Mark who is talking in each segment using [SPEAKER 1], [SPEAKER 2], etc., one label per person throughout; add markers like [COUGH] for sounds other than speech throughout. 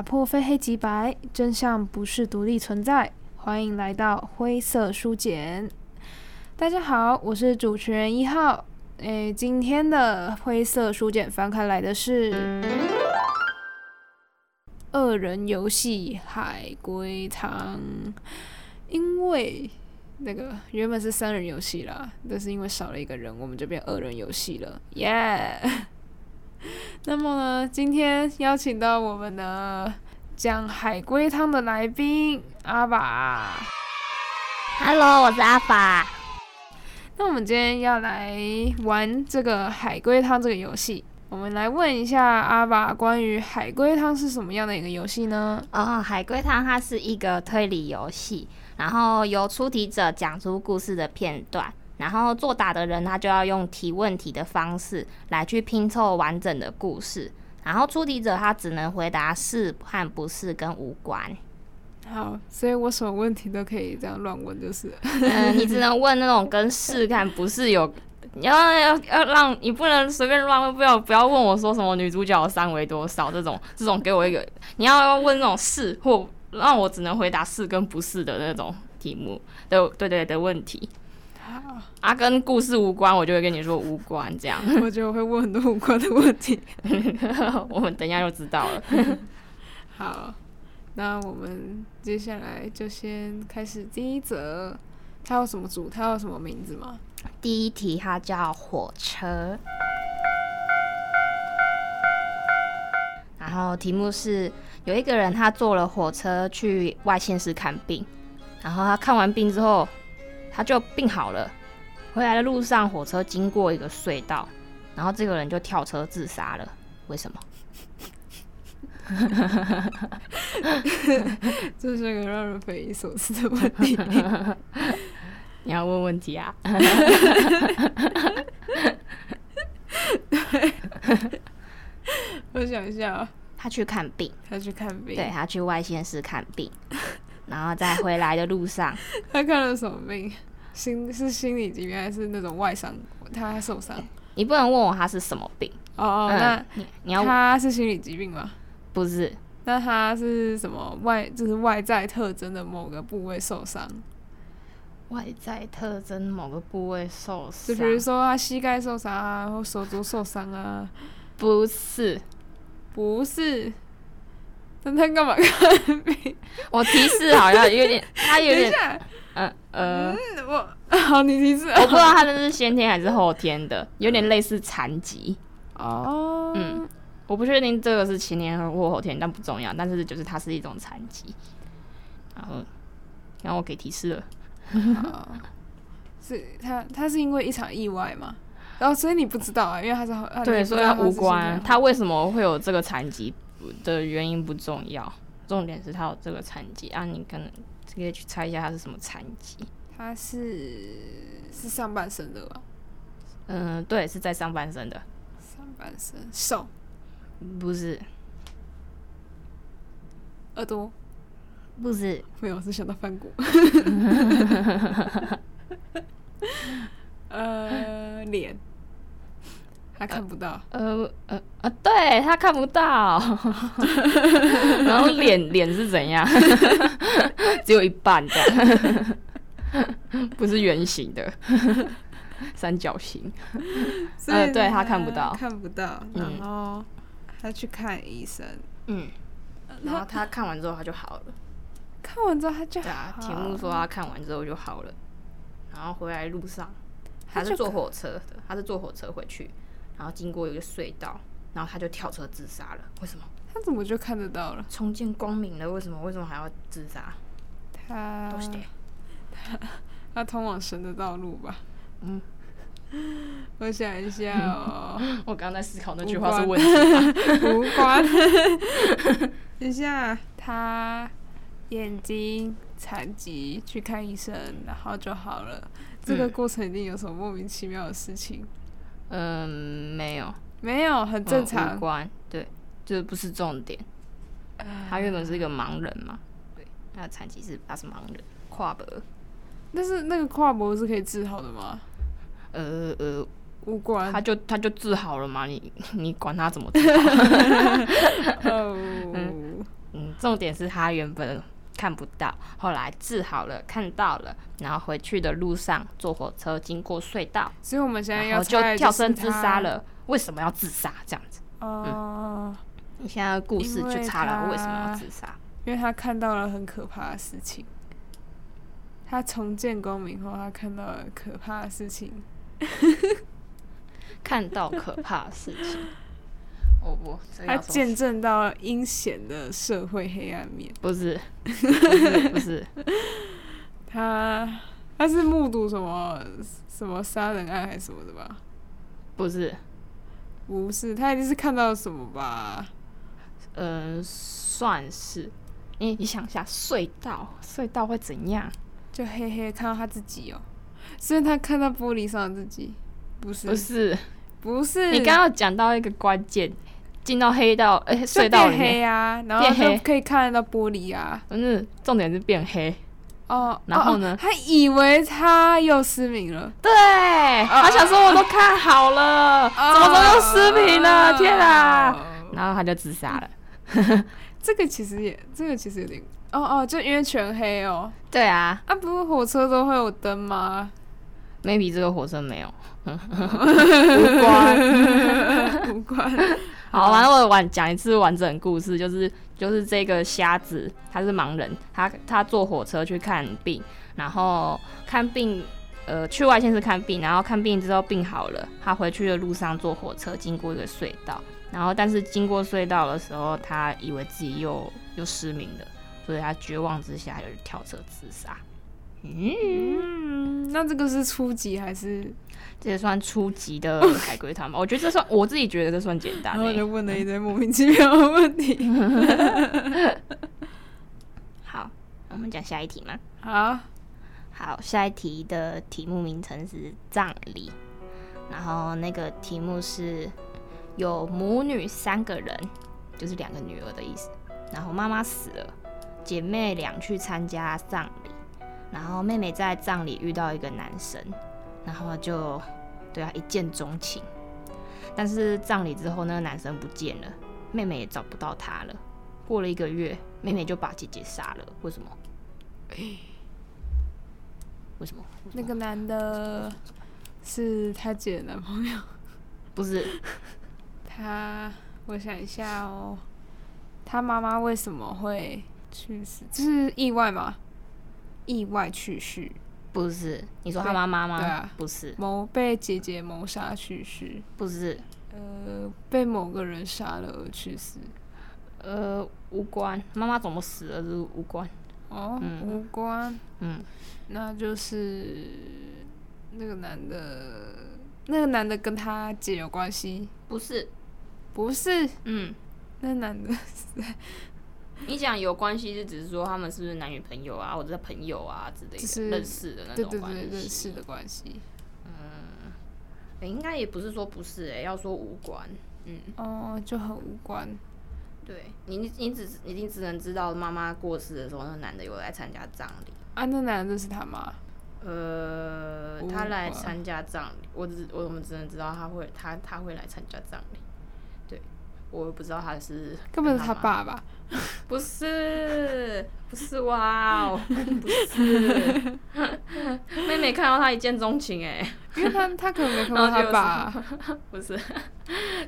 [SPEAKER 1] 打破非黑即白，真相不是独立存在。欢迎来到灰色书简。大家好，我是主持人一号。诶，今天的灰色书简翻开来的是二人游戏海龟汤，因为那个原本是三人游戏啦，但是因为少了一个人，我们就变二人游戏了，耶、那么呢，今天邀请到我们的讲海龟汤的来宾阿法。
[SPEAKER 2] Hello，我是阿法。
[SPEAKER 1] 那我们今天要来玩这个海龟汤这个游戏。我们来问一下阿法，关于海龟汤是什么样的一个游戏呢？
[SPEAKER 2] 哦，海龟汤它是一个推理游戏，然后由出题者讲出故事的片段。然后作答的人，他就要用提问题的方式来去拼凑完整的故事。然后出题者他只能回答是和不是跟无关。
[SPEAKER 1] 好，所以我什么问题都可以这样乱问，就是。
[SPEAKER 2] 嗯，你只能问那种跟是看不是有，你要要要让你不能随便乱问，不要不要问我说什么女主角的三围多少这种这种给我一个，你要问那种是或让我只能回答是跟不是的那种题目的对对的问题。啊，跟故事无关，我就会跟你说无关这样。[LAUGHS]
[SPEAKER 1] 我觉得我会问很多无关的问题，[LAUGHS]
[SPEAKER 2] 我们等一下就知道了。[LAUGHS]
[SPEAKER 1] 好，那我们接下来就先开始第一则。它有什么组？它有什么名字吗？
[SPEAKER 2] 第一题它叫火车，然后题目是有一个人他坐了火车去外县市看病，然后他看完病之后。他就病好了，回来的路上，火车经过一个隧道，然后这个人就跳车自杀了。为什么？
[SPEAKER 1] 这是个让人匪夷所思的问题。[LAUGHS]
[SPEAKER 2] 你要问问题啊？[LAUGHS]
[SPEAKER 1] 我想一下，
[SPEAKER 2] 他去看病，
[SPEAKER 1] 他去看病，
[SPEAKER 2] 对，他去外县市看病。然后在回来的路上，[LAUGHS]
[SPEAKER 1] 他看了什么病？心是心理疾病还是那种外伤？他受伤？
[SPEAKER 2] 你不能问我他是什么病
[SPEAKER 1] 哦。
[SPEAKER 2] 嗯、
[SPEAKER 1] 那你你要他是心理疾病吗？
[SPEAKER 2] 不是。
[SPEAKER 1] 那他是什么外？就是外在特征的某个部位受伤？
[SPEAKER 2] 外在特征某个部位受伤？
[SPEAKER 1] 就比如说他膝盖受伤啊，或手足受伤啊？
[SPEAKER 2] 不是，
[SPEAKER 1] 不是。那他干嘛看病？
[SPEAKER 2] 我提示好像有点，他有点，嗯呃，
[SPEAKER 1] 嗯，我好，你提示，
[SPEAKER 2] 我不知道他这是先天还是后天的，有点类似残疾。
[SPEAKER 1] 哦，
[SPEAKER 2] 嗯，我不确定这个是前天或后天，但不重要。但是就是它是一种残疾。然后，然后我给提示了。
[SPEAKER 1] 好，是他，他是因为一场意外吗？然后所以你不知道啊，因为他是
[SPEAKER 2] 对，所以他无关。他为什么会有这个残疾？的原因不重要，重点是他有这个残疾啊！你可能可以去猜一下他是什么残疾？
[SPEAKER 1] 他是是上半身的吧？
[SPEAKER 2] 嗯，对，是在上半身的。
[SPEAKER 1] 上半身手？
[SPEAKER 2] 不是。
[SPEAKER 1] 耳朵？
[SPEAKER 2] 不是。
[SPEAKER 1] 没有，是想到翻过。[LAUGHS] 呃，脸。他看不到，
[SPEAKER 2] 呃呃呃，对他看不到，[LAUGHS] 然后脸脸是怎样？[LAUGHS] 只有一半的，不是圆形的，三角形。呃，对他看不到，
[SPEAKER 1] 看不到。然后他去看医生，
[SPEAKER 2] 嗯，然后他看完之后他就好了。
[SPEAKER 1] 看完之后他就。
[SPEAKER 2] 对啊，题目说他看完之后就好了。然后回来路上，他是坐火车的，他是坐火车回去。然后经过一个隧道，然后他就跳车自杀了。为什么？
[SPEAKER 1] 他怎么就看得到了？
[SPEAKER 2] 重见光明了，为什么？为什么还要自杀？
[SPEAKER 1] 他都是他，[LAUGHS] 他通往神的道路吧？嗯，我想一下哦。[LAUGHS]
[SPEAKER 2] 我刚刚在思考那句话是问题。
[SPEAKER 1] 无关。[LAUGHS] 等一下，他眼睛残疾，去看医生，然后就好了。这个过程一定有什么莫名其妙的事情。
[SPEAKER 2] 嗯，没有，
[SPEAKER 1] 没有，很正常。
[SPEAKER 2] 无关，对，这不是重点。他原本是一个盲人嘛，对，他的残疾是他是盲人，跨脖。
[SPEAKER 1] 但是那个跨脖是可以治好的吗？
[SPEAKER 2] 呃呃，
[SPEAKER 1] 无关。
[SPEAKER 2] 他就他就治好了嘛，你你管他怎么治好？[LAUGHS]
[SPEAKER 1] 哦，[LAUGHS]
[SPEAKER 2] 嗯，重点是他原本看不到，后来治好了，看到了，然后回去的路上坐火车经过隧道，
[SPEAKER 1] 所以我们现在要
[SPEAKER 2] 就跳身自杀了。为什么要自杀？这样子？
[SPEAKER 1] 哦、
[SPEAKER 2] 嗯，你现在的故事就差了，为什么要自杀？
[SPEAKER 1] 因为他看到了很可怕的事情。他重见光明后，他看到了可怕的事情。[LAUGHS]
[SPEAKER 2] 看到可怕的事情。哦不，
[SPEAKER 1] 他见证到阴险的社会黑暗面。
[SPEAKER 2] 不是，[LAUGHS] 不是，不是。
[SPEAKER 1] 他他是目睹什么什么杀人案还是什么的吧？
[SPEAKER 2] 不是，
[SPEAKER 1] 不是，他一定是看到什么吧？
[SPEAKER 2] 嗯、呃，算是。你你想一下，隧道隧道会怎样？
[SPEAKER 1] 就黑黑看到他自己哦，所以他看到玻璃上的自己，不是，
[SPEAKER 2] 不是，
[SPEAKER 1] 不是。
[SPEAKER 2] 你刚刚讲到一个关键，进到黑道，哎、欸，隧道里面
[SPEAKER 1] 黑啊，然后就可以看得到玻璃啊。
[SPEAKER 2] 不是，重点是变黑。
[SPEAKER 1] 哦，
[SPEAKER 2] 然后呢？
[SPEAKER 1] 他以为他又失明了。
[SPEAKER 2] 对，他想说我都看好了，怎么怎么又失明了？天啊！然后他就自杀了。[LAUGHS]
[SPEAKER 1] 这个其实也，这个其实有点。哦哦，就因为全黑哦。
[SPEAKER 2] 对啊，
[SPEAKER 1] 啊，不是火车都会有灯吗
[SPEAKER 2] ？Maybe 这个火车没有，[LAUGHS] 无
[SPEAKER 1] 关，[LAUGHS] 无关。
[SPEAKER 2] 好，完了，我完讲一次完整故事，就是就是这个瞎子，他是盲人，他他坐火车去看病，然后看病，呃，去外县市看病，然后看病之后病好了，他回去的路上坐火车经过一个隧道，然后但是经过隧道的时候，他以为自己又又失明了。所以他绝望之下，就是跳车自杀。
[SPEAKER 1] 嗯，那这个是初级还是？
[SPEAKER 2] 这也算初级的 [LAUGHS] 海龟汤吗？我觉得这算，我自己觉得这算简单。
[SPEAKER 1] 然后就问了一堆莫名其妙的问题。[LAUGHS]
[SPEAKER 2] 好，我们讲下一题吗？
[SPEAKER 1] 好，
[SPEAKER 2] 好，下一题的题目名称是葬礼，然后那个题目是有母女三个人，就是两个女儿的意思。然后妈妈死了。姐妹俩去参加葬礼，然后妹妹在葬礼遇到一个男生，然后就对他一见钟情。但是葬礼之后，那个男生不见了，妹妹也找不到他了。过了一个月，妹妹就把姐姐杀了。为什么？为什么？
[SPEAKER 1] 那个男的是他姐的男朋友？
[SPEAKER 2] 不是，
[SPEAKER 1] 他，我想一下哦，他妈妈为什么会？去世，这是意外吗？意外去世？
[SPEAKER 2] 不是，你说他妈妈吗？
[SPEAKER 1] 对啊，
[SPEAKER 2] 不是。
[SPEAKER 1] 谋被姐姐谋杀去世？
[SPEAKER 2] 不是。
[SPEAKER 1] 呃，被某个人杀了而去世？
[SPEAKER 2] 呃，无关。妈妈怎么死了？是无关。
[SPEAKER 1] 哦，嗯、无关。
[SPEAKER 2] 嗯，
[SPEAKER 1] 那就是那个男的，那个男的跟他姐有关系？
[SPEAKER 2] 不是，
[SPEAKER 1] 不是。
[SPEAKER 2] 嗯，
[SPEAKER 1] 那男的。[LAUGHS]
[SPEAKER 2] 你讲有关系，就只是说他们是不是男女朋友啊，或者是朋友啊之类的，就是认识的那
[SPEAKER 1] 种关系。认识的关系。
[SPEAKER 2] 嗯，欸、应该也不是说不是哎、欸，要说无关。嗯，
[SPEAKER 1] 哦，就很无关。
[SPEAKER 2] 对你，你只你你只能知道妈妈过世的时候，那男的有来参加葬礼。
[SPEAKER 1] 啊，那男的认识他吗？
[SPEAKER 2] 呃，他来参加葬礼，我只我们只能知道他会他他会来参加葬礼。对，我不知道他是
[SPEAKER 1] 根本是他爸爸。
[SPEAKER 2] 不是，不是哇哦，[LAUGHS] 不是。妹妹看到他一见钟情哎，
[SPEAKER 1] 因为他他可能没看到他爸。[LAUGHS] [LAUGHS]
[SPEAKER 2] 不是，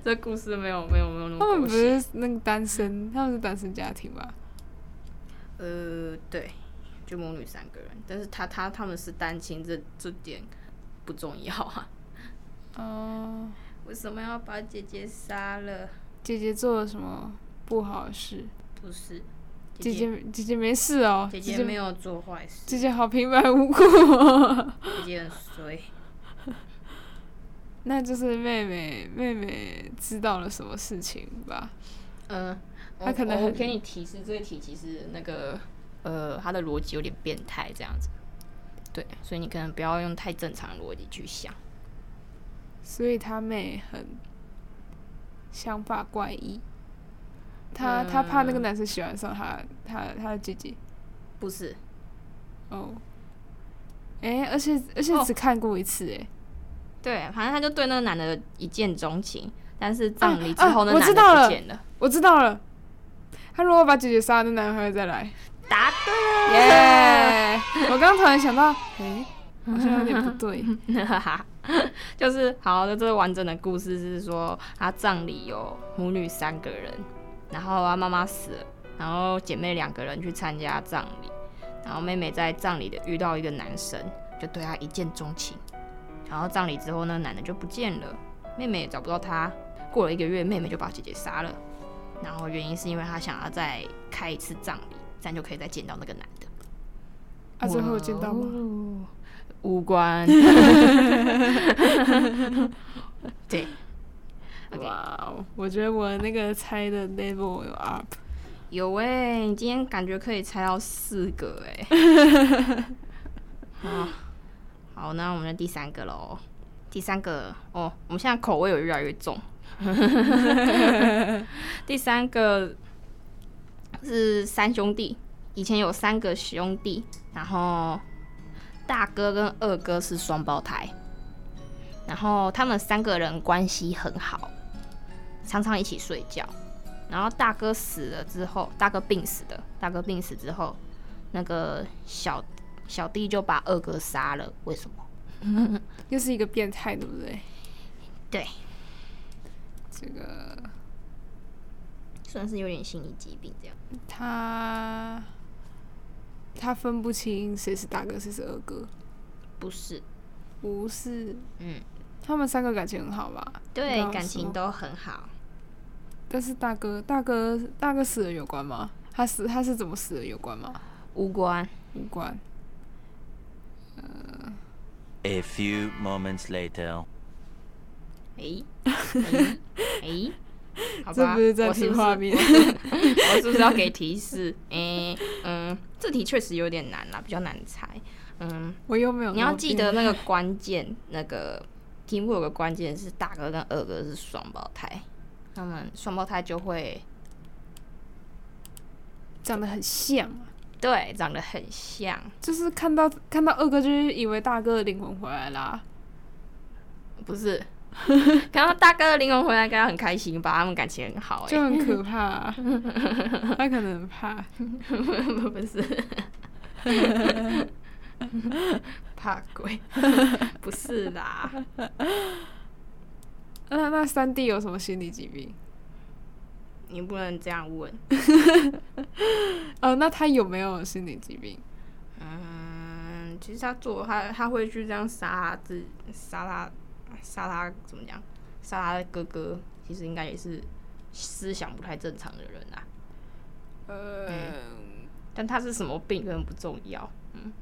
[SPEAKER 2] 这故事没有没有没有那么。
[SPEAKER 1] 他们不是那个单身，他们是单身家庭吧？
[SPEAKER 2] 呃，对，就母女三个人，但是他他他们是单亲，这这点不重要啊。
[SPEAKER 1] 哦。
[SPEAKER 2] 为什么要把姐姐杀了？
[SPEAKER 1] 姐姐做了什么不好的事？
[SPEAKER 2] 不是，
[SPEAKER 1] 姐姐姐姐没事哦，
[SPEAKER 2] 姐姐没有做坏事，
[SPEAKER 1] 姐姐好平白无故，[LAUGHS]
[SPEAKER 2] 姐姐很衰，
[SPEAKER 1] 那就是妹妹妹妹知道了什么事情吧？
[SPEAKER 2] 嗯，
[SPEAKER 1] 她可能
[SPEAKER 2] 我给你提示，这个题其实那个呃，她的逻辑有点变态，这样子，对，所以你可能不要用太正常的逻辑去想，
[SPEAKER 1] 所以她妹很想法怪异。他他怕那个男生喜欢上他，他他的姐姐，
[SPEAKER 2] 不是，
[SPEAKER 1] 哦，哎，而且而且只看过一次，哎，
[SPEAKER 2] 对，反正他就对那个男的一见钟情，但是葬礼之后那男的不见了，
[SPEAKER 1] 我知道了，他如果把姐姐杀了，那男人还会再来？
[SPEAKER 2] 答对。了，
[SPEAKER 1] 耶！我刚突然想到，哎，好像有点不对。[LAUGHS] [LAUGHS]
[SPEAKER 2] 就是好那，这个完整的故事是说，他葬礼有母女三个人，然后他妈妈死了，然后姐妹两个人去参加葬礼，然后妹妹在葬礼的遇到一个男生，就对他一见钟情，然后葬礼之后那个男的就不见了，妹妹也找不到他。过了一个月，妹妹就把姐姐杀了，然后原因是因为她想要再开一次葬礼，这样就可以再见到那个男的。
[SPEAKER 1] 啊，最后有见到吗？
[SPEAKER 2] 无关。[LAUGHS] 对。
[SPEAKER 1] 哇、wow，我觉得我那个猜的 level 有 up。
[SPEAKER 2] 有哎、欸，你今天感觉可以猜到四个哎、欸。[LAUGHS] 好，好，那我们的第三个喽。第三个哦，我们现在口味有越来越重。[LAUGHS] 第三个是三兄弟，以前有三个兄弟，然后大哥跟二哥是双胞胎，然后他们三个人关系很好，常常一起睡觉。然后大哥死了之后，大哥病死的，大哥病死之后，那个小小弟就把二哥杀了。为什么？[LAUGHS]
[SPEAKER 1] 又是一个变态，对不对？
[SPEAKER 2] 对。
[SPEAKER 1] 这个
[SPEAKER 2] 算是有点心理疾病，这样。
[SPEAKER 1] 他他分不清谁是大哥，谁是二哥。
[SPEAKER 2] 不是，
[SPEAKER 1] 不是。
[SPEAKER 2] 嗯，
[SPEAKER 1] 他们三个感情很好吧？
[SPEAKER 2] 对，感情都很好。
[SPEAKER 1] 但是大哥，大哥，大哥死了有关吗？他死，他是怎么死的有关吗？
[SPEAKER 2] 无关，
[SPEAKER 1] 无关。
[SPEAKER 3] 呃。A few moments later.
[SPEAKER 2] 哎，哎、欸，[LAUGHS] 好吧，
[SPEAKER 1] 这不是在提画面，
[SPEAKER 2] 我是不是，[LAUGHS] 要给提示？哎、欸，嗯，这题确实有点难啦，比较难猜。嗯，
[SPEAKER 1] 我又没有。
[SPEAKER 2] 你要记得那个关键，那个题目有个关键是大哥跟二哥是双胞胎，他们双胞胎就会
[SPEAKER 1] 长得很像。
[SPEAKER 2] 对，长得很像。
[SPEAKER 1] 就是看到看到二哥，就是以为大哥的灵魂回来啦。
[SPEAKER 2] 不是。[LAUGHS] 看到大哥的灵魂回来，感觉很开心吧？他们感情很好，欸，
[SPEAKER 1] 就很可怕，啊。[LAUGHS] 他可能很怕，
[SPEAKER 2] 不是 [LAUGHS] 怕鬼，不是啦。
[SPEAKER 1] 那那三弟有什么心理疾病？
[SPEAKER 2] 你不能这样问。
[SPEAKER 1] 哦，那他有没有心理疾病？
[SPEAKER 2] 嗯，其实他做他他会去这样杀自杀他。杀他怎么讲？杀他的哥哥，其实应该也是思想不太正常的人啊。
[SPEAKER 1] 呃、
[SPEAKER 2] 嗯，但他是什么病根本不重要。嗯，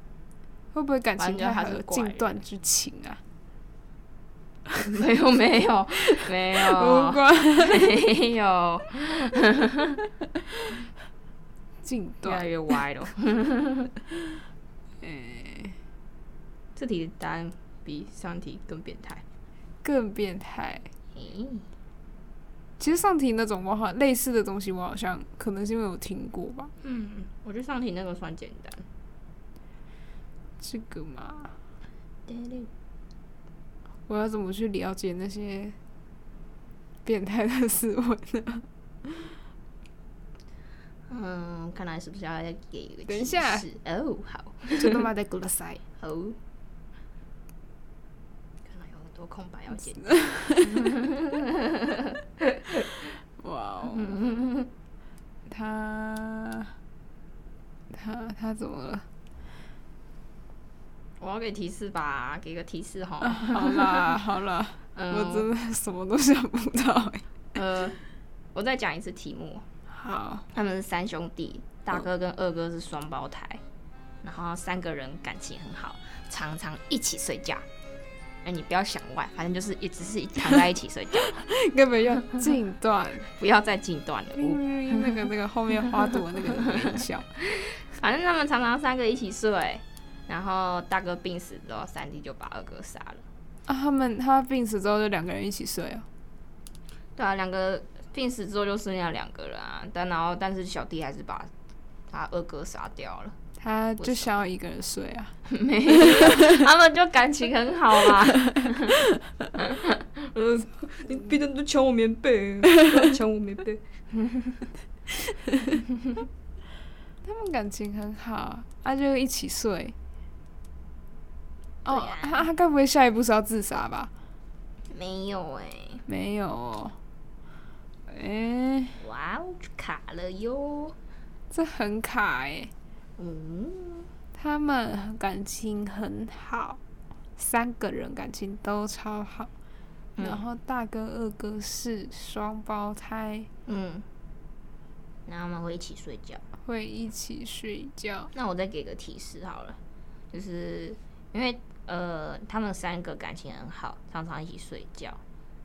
[SPEAKER 1] 会不会感情他还是禁断之情啊？
[SPEAKER 2] 没有没有没有，
[SPEAKER 1] 无关 [LAUGHS]
[SPEAKER 2] 没有。
[SPEAKER 1] 近断
[SPEAKER 2] 越来越歪了。
[SPEAKER 1] 欸、[LAUGHS]
[SPEAKER 2] 这题的答案比上题更变态。
[SPEAKER 1] 更变态。其实上题那种我好类似的东西，我好像可能是因为有听过吧。
[SPEAKER 2] 嗯，我觉得上题那个算简单。
[SPEAKER 1] 这个嘛，我要怎么去了解那些变态的思维呢？[LAUGHS]
[SPEAKER 2] 嗯，看来是不是要再给一个？
[SPEAKER 1] 等一下。
[SPEAKER 2] 哦，好。[LAUGHS]
[SPEAKER 1] 真的吗？在过来塞。
[SPEAKER 2] 好。有空白要剪。[LAUGHS]
[SPEAKER 1] 哇哦！[LAUGHS] 他他他怎么了？
[SPEAKER 2] 我要给提示吧，给个提示哈。
[SPEAKER 1] 好啦好啦，[LAUGHS] 嗯，我真的什么都想不到哎。
[SPEAKER 2] 呃，我再讲一次题目。
[SPEAKER 1] 好，
[SPEAKER 2] 他们是三兄弟，大哥跟二哥是双胞胎，然后三个人感情很好，常常一起睡觉。哎、欸，你不要想歪，反正就是一直是躺在一起睡觉，[LAUGHS]
[SPEAKER 1] 根本要禁断，[LAUGHS]
[SPEAKER 2] 不要再禁断了。
[SPEAKER 1] 那个那个后面花朵那个很小，[LAUGHS]
[SPEAKER 2] 反正他们常常三个一起睡，然后大哥病死之后，三弟就把二哥杀了。
[SPEAKER 1] 啊，他们他病死之后就两个人一起睡啊？
[SPEAKER 2] 对啊，两个病死之后就剩下两个人啊，但然后但是小弟还是把他二哥杀掉了。
[SPEAKER 1] 他就想要一个人睡啊，[LAUGHS]
[SPEAKER 2] 没有，他们就感情很好嘛。[LAUGHS]
[SPEAKER 1] 呃，你别人都抢我棉被，抢我棉被。[LAUGHS] 他们感情很好，啊，就一起睡。哦，
[SPEAKER 2] 啊、
[SPEAKER 1] 他他该不会下一步是要自杀吧？
[SPEAKER 2] 没有哎、欸，
[SPEAKER 1] 没有、哦。哎、欸，
[SPEAKER 2] 哇哦，卡了哟！
[SPEAKER 1] 这很卡哎、欸。
[SPEAKER 2] 嗯，
[SPEAKER 1] 他们感情很好，三个人感情都超好。嗯、然后大哥、二哥是双胞胎。
[SPEAKER 2] 嗯。那他们会一起睡觉？
[SPEAKER 1] 会一起睡觉。
[SPEAKER 2] 那我再给个提示好了，就是因为呃，他们三个感情很好，常常一起睡觉。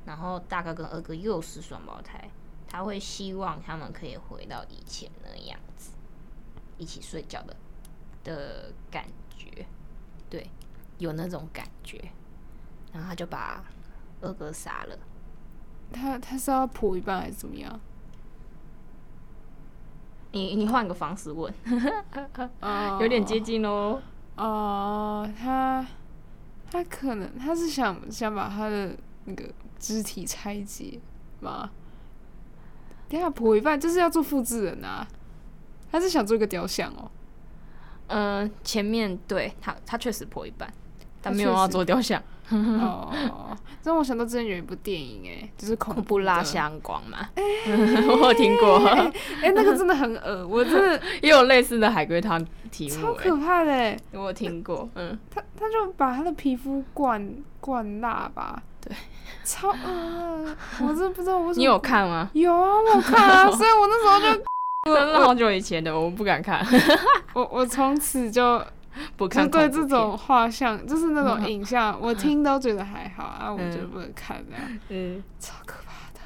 [SPEAKER 2] 然后大哥跟二哥又是双胞胎，他会希望他们可以回到以前那样子，一起睡觉的的感觉。对，有那种感觉。然后他就把二哥杀了。
[SPEAKER 1] 他他是要剖一半还是怎么样？
[SPEAKER 2] 你你换个方式问，[LAUGHS] 有点接近哦。
[SPEAKER 1] 哦，他他可能他是想想把他的那个肢体拆解吗？等下剖一半就是要做复制人啊？他是想做一个雕像哦？
[SPEAKER 2] 嗯、呃，前面对他他确实破一半，但没有要做雕像。
[SPEAKER 1] 哦，[LAUGHS] 让我想到之前有一部电影，哎，就是恐怖
[SPEAKER 2] 蜡像馆嘛，[LAUGHS] 我有听过。
[SPEAKER 1] 哎，[LAUGHS] 那个真的很恶，我真的
[SPEAKER 2] 也有类似的海龟汤题目，
[SPEAKER 1] 超可怕的。
[SPEAKER 2] 我有听过，嗯，
[SPEAKER 1] 他他就把他的皮肤灌灌蜡吧，
[SPEAKER 2] 对，
[SPEAKER 1] 超恶，我真的不知道我什么。
[SPEAKER 2] 你有看吗？
[SPEAKER 1] 有啊，我有看啊，所以我那时候就，
[SPEAKER 2] 那是好久以前的，我不敢看。[LAUGHS]
[SPEAKER 1] 我我从此就。
[SPEAKER 2] 不看
[SPEAKER 1] 就对这种画像，就是那种影像，我听都觉得还好啊，我就不能看这样，嗯，超可怕的。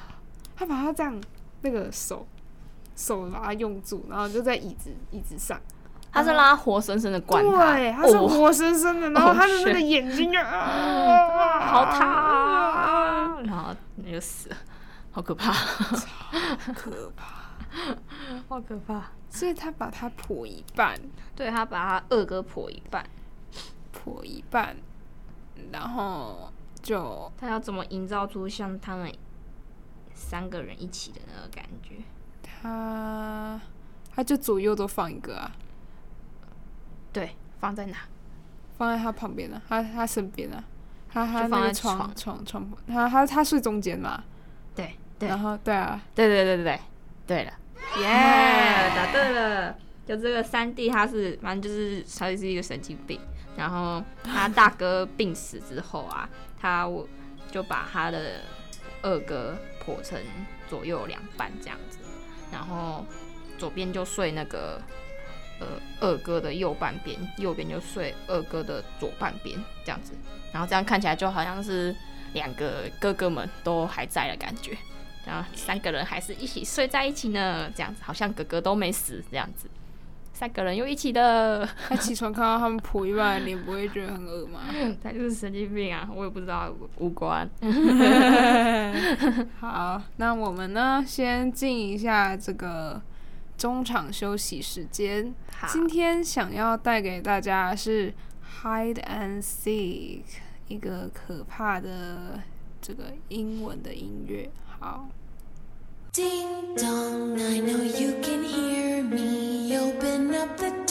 [SPEAKER 1] 他把他这样那个手手把它用住，然后就在椅子椅子上，
[SPEAKER 2] 他是拉活生生的灌
[SPEAKER 1] 他，对，他是活生生的，然后他的那个眼睛就啊，[LAUGHS]
[SPEAKER 2] 好烫啊，然后那就死了，好可怕，
[SPEAKER 1] 超可怕，[LAUGHS]
[SPEAKER 2] 好可怕。
[SPEAKER 1] 所以他把他剖一半，
[SPEAKER 2] 对，他把他二哥剖一半，
[SPEAKER 1] 剖一半，然后就
[SPEAKER 2] 他要怎么营造出像他们三个人一起的那个感觉？
[SPEAKER 1] 他他就左右都放一个啊，
[SPEAKER 2] 对，放在哪？
[SPEAKER 1] 放在他旁边啊，他他身边啊，他他那个床。床床，他他他睡中间嘛，
[SPEAKER 2] 对对，
[SPEAKER 1] 然后对啊，
[SPEAKER 2] 对对对对对，对了。耶，yeah, 答对了！就这个三弟，他是反正就是他是一个神经病。然后他大哥病死之后啊，他就把他的二哥剖成左右两半这样子，然后左边就睡那个呃二哥的右半边，右边就睡二哥的左半边这样子。然后这样看起来就好像是两个哥哥们都还在的感觉。然后三个人还是一起睡在一起呢，这样子好像哥哥都没死这样子，三个人又一起的。
[SPEAKER 1] 他起床看到他们剖一半脸，不会觉得很恶吗？[LAUGHS]
[SPEAKER 2] 他就是神经病啊，我也不知道无关。[LAUGHS]
[SPEAKER 1] 好，那我们呢，先进一下这个中场休息时间。
[SPEAKER 2] 好
[SPEAKER 1] 今天想要带给大家是 Hide and Seek，一个可怕的这个英文的音乐。好。Ding dong, I know you can hear me. Open up the door.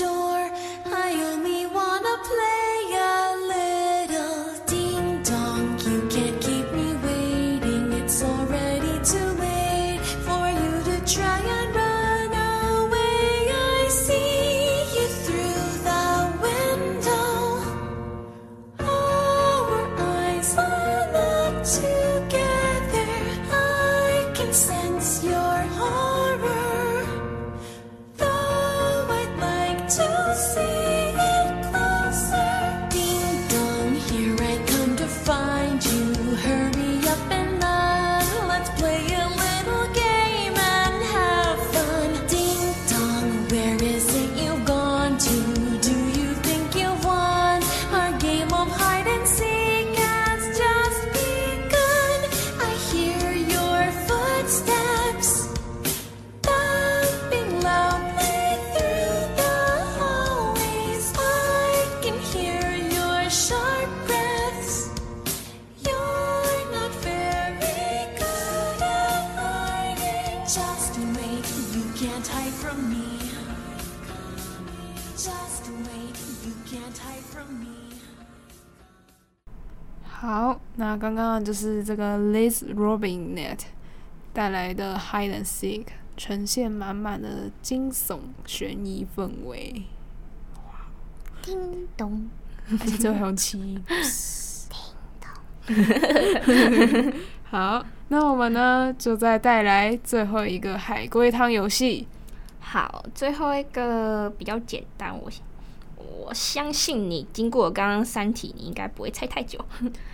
[SPEAKER 1] 刚刚就是这个 Liz Robinette 带来的 Hide and Seek，呈现满满的惊悚悬疑氛围。
[SPEAKER 2] 叮咚，
[SPEAKER 1] 而且最后还有气。好，那我们呢，就再带来最后一个海龟汤游戏。
[SPEAKER 2] 好，最后一个比较简单，我我相信你经过刚刚三题，你应该不会猜太久。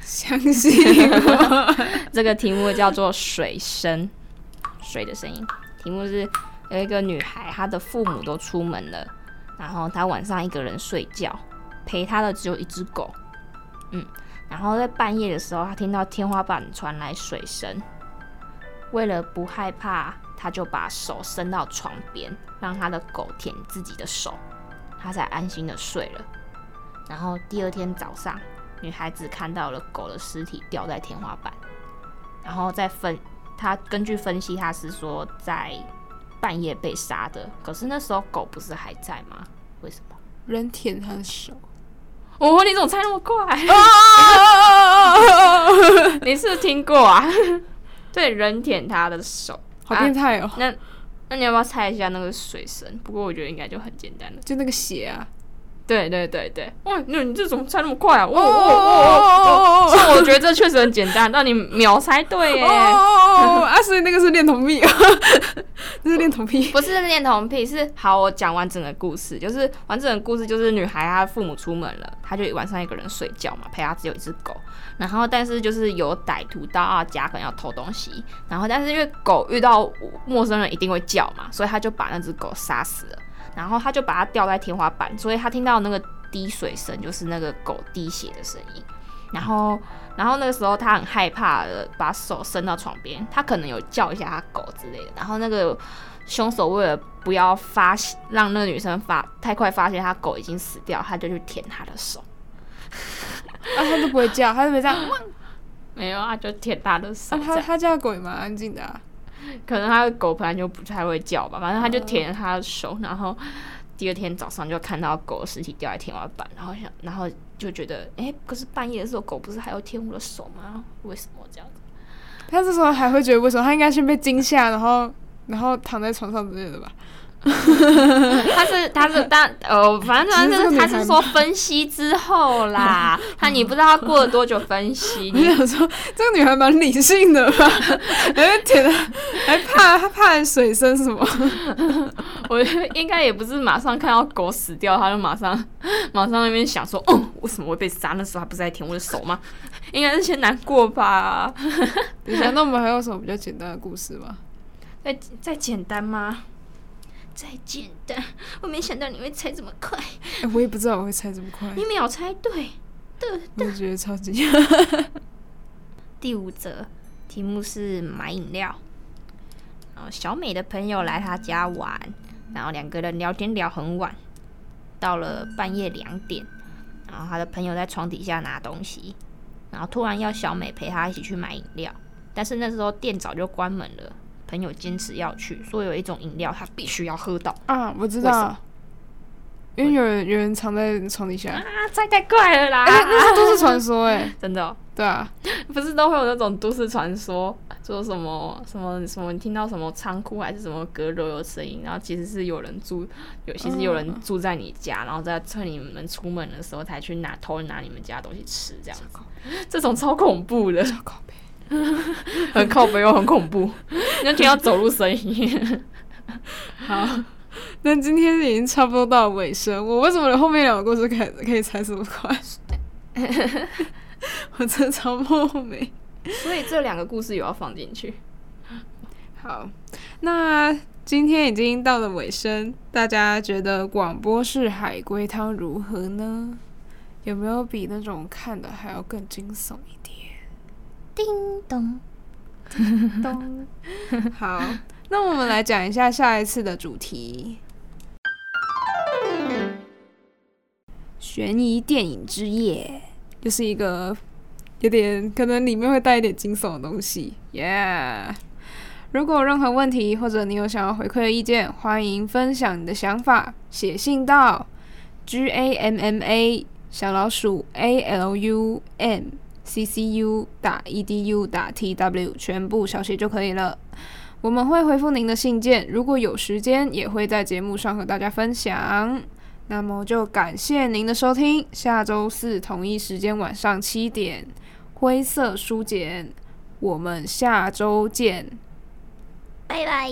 [SPEAKER 1] 相信我，[LAUGHS]
[SPEAKER 2] 这个题目叫做水声，水的声音。题目是有一个女孩，她的父母都出门了，然后她晚上一个人睡觉，陪她的只有一只狗。嗯。然后在半夜的时候，她听到天花板传来水声。为了不害怕，她就把手伸到床边，让她的狗舔自己的手，他才安心的睡了。然后第二天早上，女孩子看到了狗的尸体掉在天花板。然后再分，他根据分析，他是说在半夜被杀的。可是那时候狗不是还在吗？为什么？
[SPEAKER 1] 人舔他的手。
[SPEAKER 2] 哦，你怎么猜那么快？你是不是听过啊？对，人舔他的手，
[SPEAKER 1] 好变态哦。
[SPEAKER 2] 那那你要不要猜一下那个水声？不过我觉得应该就很简单了，
[SPEAKER 1] 就那个血啊。
[SPEAKER 2] 对对对对，哇，那你这怎么猜那么快啊？哦哦哦哦！像我觉得这确实很简单，让你秒猜对耶。哦
[SPEAKER 1] 哦哦！啊，所以那个是恋童癖啊，那是恋童癖，
[SPEAKER 2] 不是恋童癖，是好。我讲完整个故事，就是完整的故事，就是女孩她父母出门了，她就晚上一个人睡觉嘛，陪她只有一只狗。然后但是就是有歹徒到她家，可能要偷东西。然后但是因为狗遇到陌生人一定会叫嘛，所以他就把那只狗杀死了。然后他就把它吊在天花板，所以他听到那个滴水声，就是那个狗滴血的声音。然后，然后那个时候他很害怕的，把手伸到床边，他可能有叫一下他狗之类的。然后那个凶手为了不要发现，让那个女生发太快发现他狗已经死掉，他就去舔他的手。
[SPEAKER 1] 啊，他都不会叫，他就会这样。[LAUGHS]
[SPEAKER 2] 没有啊，就舔他的手。
[SPEAKER 1] 啊、他他家狗也蛮安静的啊。[LAUGHS]
[SPEAKER 2] 可能他的狗本来就不太会叫吧，反正他就舔了他的手，然后第二天早上就看到狗的尸体掉在天花板，然后想，然后就觉得，哎、欸，可是半夜的时候狗不是还要舔我的手吗？为什么这样子？
[SPEAKER 1] 他这时候还会觉得为什么？他应该先被惊吓，然后然后躺在床上之类的吧。[LAUGHS]
[SPEAKER 2] 他是他是当呃，反正反正他是说分析之后啦，[LAUGHS] 他你不知道他过了多久分析。[LAUGHS]
[SPEAKER 1] 你想说这个女孩蛮理性的吧？哎，天哪，还怕他怕水深什么？
[SPEAKER 2] 我觉得应该也不是马上看到狗死掉，他就马上马上那边想说，哦，为什么会被杀？那时候还不是在舔我的手吗？应该是先难过吧。
[SPEAKER 1] 等一下，那我们还有什么比较简单的故事吗？
[SPEAKER 2] 再再简单吗？再简单，我没想到你会猜这么快。
[SPEAKER 1] 欸、我也不知道我会猜这么快。
[SPEAKER 2] 你秒猜对，对，对，
[SPEAKER 1] 我觉得超级。[LAUGHS]
[SPEAKER 2] 第五则题目是买饮料。然后小美的朋友来她家玩，然后两个人聊天聊很晚，到了半夜两点，然后她的朋友在床底下拿东西，然后突然要小美陪她一起去买饮料，但是那时候店早就关门了。朋友坚持要去，说有一种饮料他必须要喝到。
[SPEAKER 1] 啊！我知道，因为有人有人藏在床底下。啊！
[SPEAKER 2] 太太怪了啦！
[SPEAKER 1] 欸、那是都市传说哎、欸，[LAUGHS]
[SPEAKER 2] 真的、喔，
[SPEAKER 1] 对啊，
[SPEAKER 2] 不是都会有那种都市传说，说什么什么什么，你听到什么仓库还是什么阁楼有声音，然后其实是有人住，有其实有人住在你家，嗯、然后在趁你们出门的时候才去拿偷拿你们家东西吃，这样子，这种超恐怖的。[LAUGHS] 很靠北又很恐怖，你要听到走路声音。[LAUGHS]
[SPEAKER 1] 好，那今天已经差不多到尾声。我为什么后面两个故事可以可以猜这么快？[LAUGHS] 我真的超莫名。
[SPEAKER 2] 所以这两个故事也要放进去。
[SPEAKER 1] 好，那今天已经到了尾声，大家觉得广播式海龟汤如何呢？有没有比那种看的还要更惊悚？
[SPEAKER 2] 叮咚，
[SPEAKER 1] 咚。[LAUGHS] 好，那我们来讲一下下一次的主题：悬疑电影之夜，就是一个有点可能里面会带一点惊悚的东西。耶如果有任何问题，或者你有想要回馈的意见，欢迎分享你的想法，写信到 gamma。小老鼠 A L U M C C U 打 E D U 打 T W，全部小写就可以了。我们会回复您的信件，如果有时间，也会在节目上和大家分享。那么就感谢您的收听，下周四同一时间晚上七点，灰色书简，我们下周见，
[SPEAKER 2] 拜拜。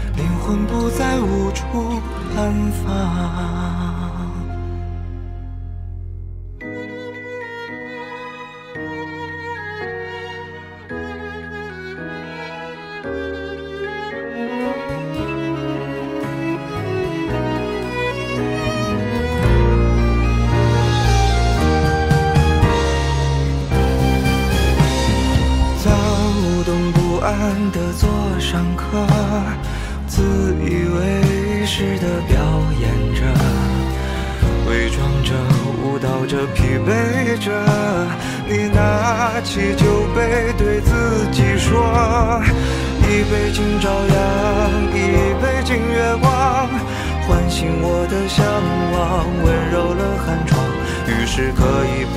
[SPEAKER 4] 灵魂不再无处安放。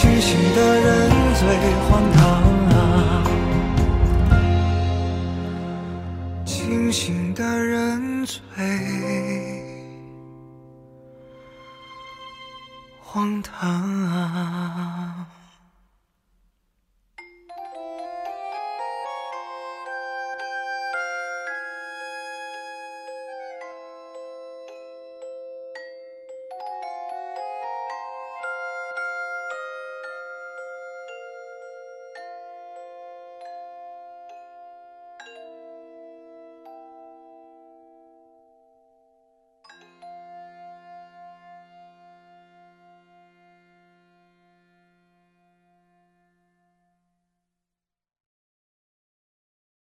[SPEAKER 4] 清醒的人最荒唐啊！清醒的人最荒唐啊！